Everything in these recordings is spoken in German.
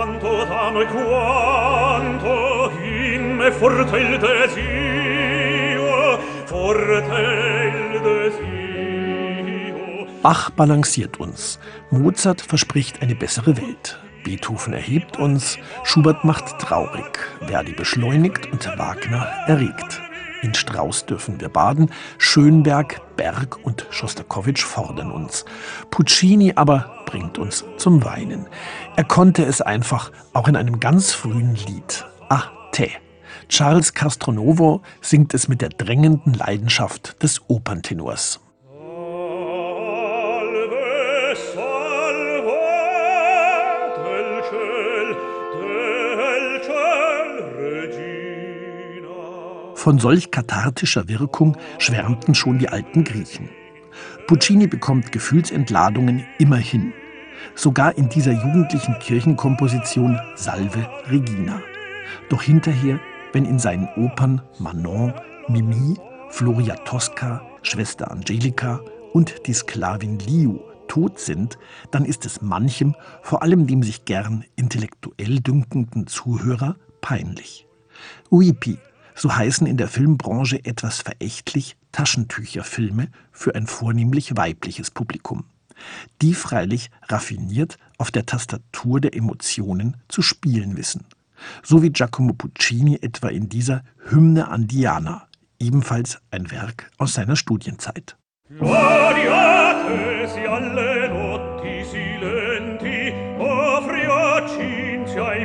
quanto t'amo e quanto in me forte il desio, forte il desio. Bach balanciert uns. Mozart verspricht eine bessere Welt. Beethoven erhebt uns, Schubert macht traurig, Verdi beschleunigt und Wagner erregt. In Strauß dürfen wir baden, Schönberg, Berg und Schostakowitsch fordern uns. Puccini aber bringt uns zum Weinen. Er konnte es einfach auch in einem ganz frühen Lied. Ah, te. Charles Castronovo singt es mit der drängenden Leidenschaft des Operntenors. Von solch kathartischer Wirkung schwärmten schon die alten Griechen. Puccini bekommt Gefühlsentladungen immerhin. Sogar in dieser jugendlichen Kirchenkomposition Salve Regina. Doch hinterher, wenn in seinen Opern Manon, Mimi, Floria Tosca, Schwester Angelika und die Sklavin Liu tot sind, dann ist es manchem, vor allem dem sich gern intellektuell dünkenden Zuhörer, peinlich. Uipi so heißen in der Filmbranche etwas verächtlich Taschentücherfilme für ein vornehmlich weibliches Publikum, die freilich raffiniert auf der Tastatur der Emotionen zu spielen wissen, so wie Giacomo Puccini etwa in dieser Hymne an Diana, ebenfalls ein Werk aus seiner Studienzeit. Gloriate si alle notti silenti, offri a Cinzia i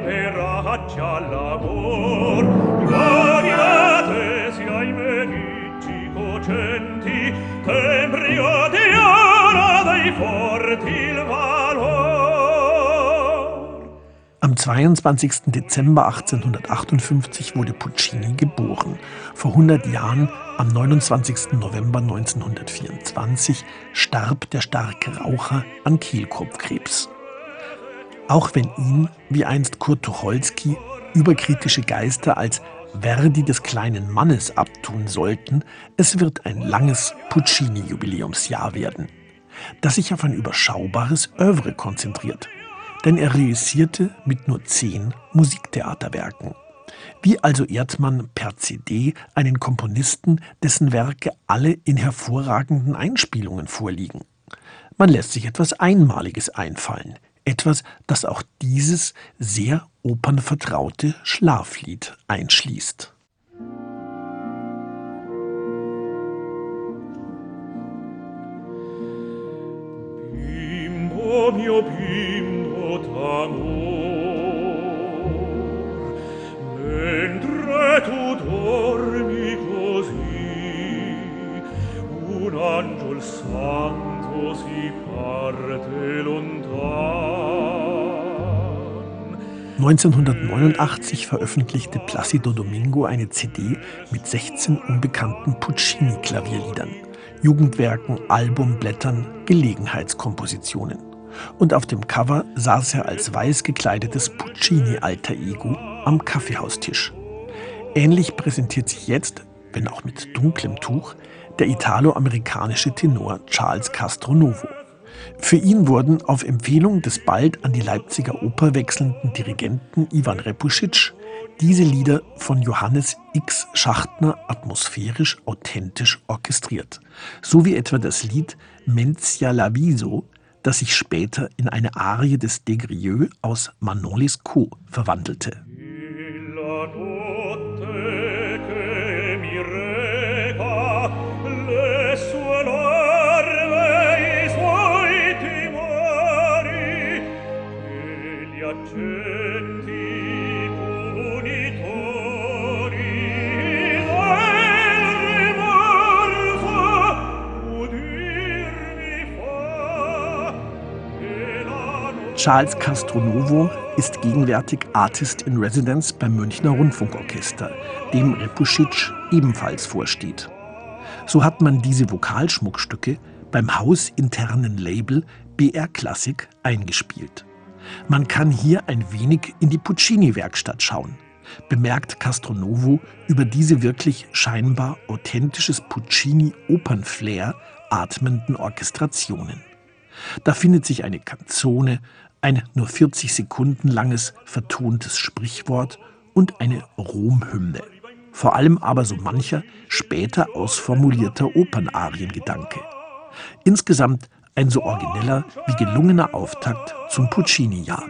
Am 22. Dezember 1858 wurde Puccini geboren. Vor 100 Jahren, am 29. November 1924, starb der starke Raucher an Kehlkopfkrebs. Auch wenn ihn, wie einst Kurt Tucholsky, überkritische Geister als Verdi des kleinen Mannes abtun sollten, es wird ein langes Puccini-Jubiläumsjahr werden, das sich auf ein überschaubares Övre konzentriert denn er reüssierte mit nur zehn Musiktheaterwerken. Wie also ehrt man per CD einen Komponisten, dessen Werke alle in hervorragenden Einspielungen vorliegen? Man lässt sich etwas Einmaliges einfallen, etwas, das auch dieses sehr opernvertraute Schlaflied einschließt. Mio bimbo mentre tu dormi così un angel santo si parte lontan. 1989 veröffentlichte Placido Domingo eine CD mit 16 unbekannten Puccini-Klavierliedern, Jugendwerken, Albumblättern, Gelegenheitskompositionen und auf dem Cover saß er als weiß gekleidetes Puccini-Alter Ego am Kaffeehaustisch. Ähnlich präsentiert sich jetzt, wenn auch mit dunklem Tuch, der italo-amerikanische Tenor Charles Castronovo. Für ihn wurden auf Empfehlung des bald an die Leipziger Oper wechselnden Dirigenten Ivan Repusic diese Lieder von Johannes X. Schachtner atmosphärisch authentisch orchestriert, so wie etwa das Lied Mencia Laviso das sich später in eine Arie des Degrieux aus Manon Lescaut verwandelte. Charles Castronovo ist gegenwärtig Artist in Residence beim Münchner Rundfunkorchester, dem Repusic ebenfalls vorsteht. So hat man diese Vokalschmuckstücke beim hausinternen Label BR Classic eingespielt. Man kann hier ein wenig in die Puccini-Werkstatt schauen, bemerkt Castronovo über diese wirklich scheinbar authentisches Puccini-Opernflair atmenden Orchestrationen. Da findet sich eine Kanzone, ein nur 40 Sekunden langes vertontes Sprichwort und eine Romhymne. Vor allem aber so mancher später ausformulierter Opernariengedanke. Insgesamt ein so origineller wie gelungener Auftakt zum Puccini-Jahr.